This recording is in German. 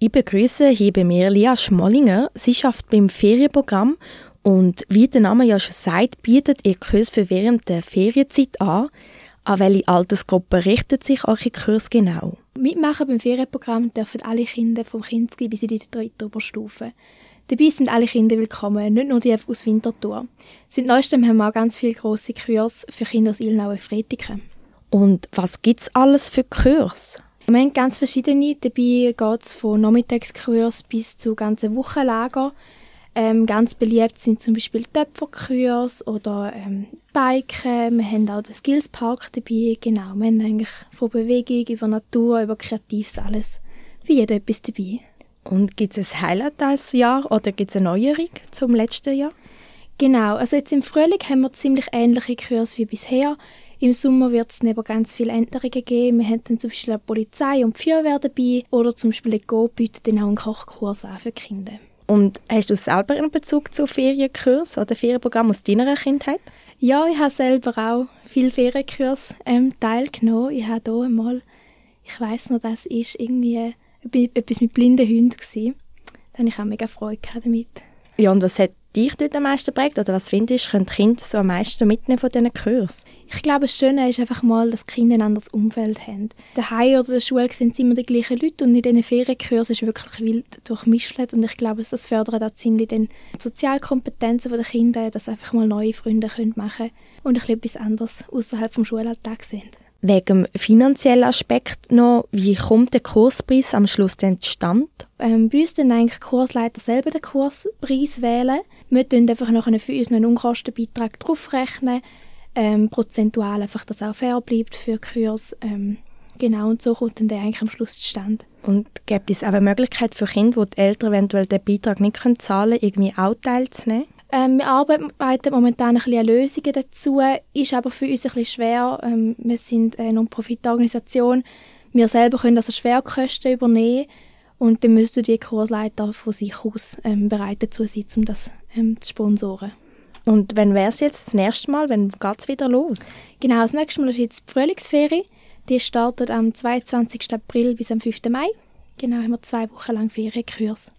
Ich begrüße hier bei mir Lia Schmollinger. Sie schafft beim Ferienprogramm und wie der Name ja schon sagt, bietet ihr Kurs für während der Ferienzeit an. An welche Altersgruppe richtet sich eure Kurs genau? Mitmachen beim Ferienprogramm dürfen alle Kinder vom Kinski bis in die dritte Oberstufe. Dabei sind alle Kinder willkommen, nicht nur die aus Winterthur. Seit neuestem haben wir auch ganz viele grosse Kurs für Kinder aus Ilnau und Fretiken. Und was gibt es alles für Kurs? Wir haben ganz verschiedene. Dabei geht es von Nachmittagskurs bis zu ganzen Wochenlager. Ähm, ganz beliebt sind zum Beispiel Töpferkurs oder ähm, Biken. Wir haben auch den Skillspark dabei. Genau, wir haben eigentlich von Bewegung über Natur, über Kreatives alles. Für jeden etwas dabei. Und gibt es ein Highlight dieses Jahr oder gibt es eine Neuerung zum letzten Jahr? Genau, also jetzt im Frühling haben wir ziemlich ähnliche Kurse wie bisher. Im Sommer wird es aber ganz viele Änderungen geben. Wir haben dann zum Beispiel eine Polizei und die Feuerwehr dabei oder zum Beispiel ein Go bietet dann auch einen Kochkurs an für Kinder. Und hast du selber einen Bezug zu Ferienkurs oder Ferienprogramm aus deiner Kindheit? Ja, ich habe selber auch viele Ferienkurs ähm, teilgenommen. Ich habe hier einmal, ich weiß noch, das ist irgendwie etwas mit blinden Hunden gewesen. Da habe ich auch mega Freude damit. Ja, und was hat dich dort am meisten prägt? Oder was findest du, können die Kinder so am meisten mitnehmen von diesen Kursen? Ich glaube, das Schöne ist einfach mal, dass die Kinder ein anderes Umfeld haben. Daheim oder der Schule sind immer die gleichen Leute und in diesen Ferienkursen ist wirklich wild durchmischt. Und ich glaube, das fördert auch ziemlich die Sozialkompetenzen der Kinder, dass sie einfach mal neue Freunde machen können und ein bisschen etwas anderes außerhalb vom Schulalltag sind. Wegen dem finanziellen Aspekt noch, wie kommt der Kurspreis am Schluss denn zustande? Ähm, bei uns wählen eigentlich Kursleiter selber den Kurspreis. wählen. Wir rechnen einfach nachher für uns einen Unkostenbeitrag draufrechnen, ähm, prozentual einfach, dass auch fair bleibt für Kurs. Ähm, genau, und so kommt dann der eigentlich am Schluss zustande. Und gibt es auch eine Möglichkeit für Kinder, die die Eltern eventuell den Beitrag nicht zahlen können, irgendwie auch teilzunehmen? Ähm, wir arbeiten momentan ein bisschen an Lösungen dazu, ist aber für uns ein bisschen schwer. Ähm, wir sind eine Non-Profit-Organisation. Wir selber können also Schwerkosten übernehmen und dann müssen die Kursleiter von sich aus ähm, bereit dazu sein, um das ähm, zu sponsoren. Und wann wäre es jetzt das nächste Mal? Wann geht es wieder los? Genau, das nächste Mal ist jetzt die Frühlingsferie. Die startet am 22. April bis am 5. Mai. Genau, haben wir zwei Wochen lang Ferienkurs.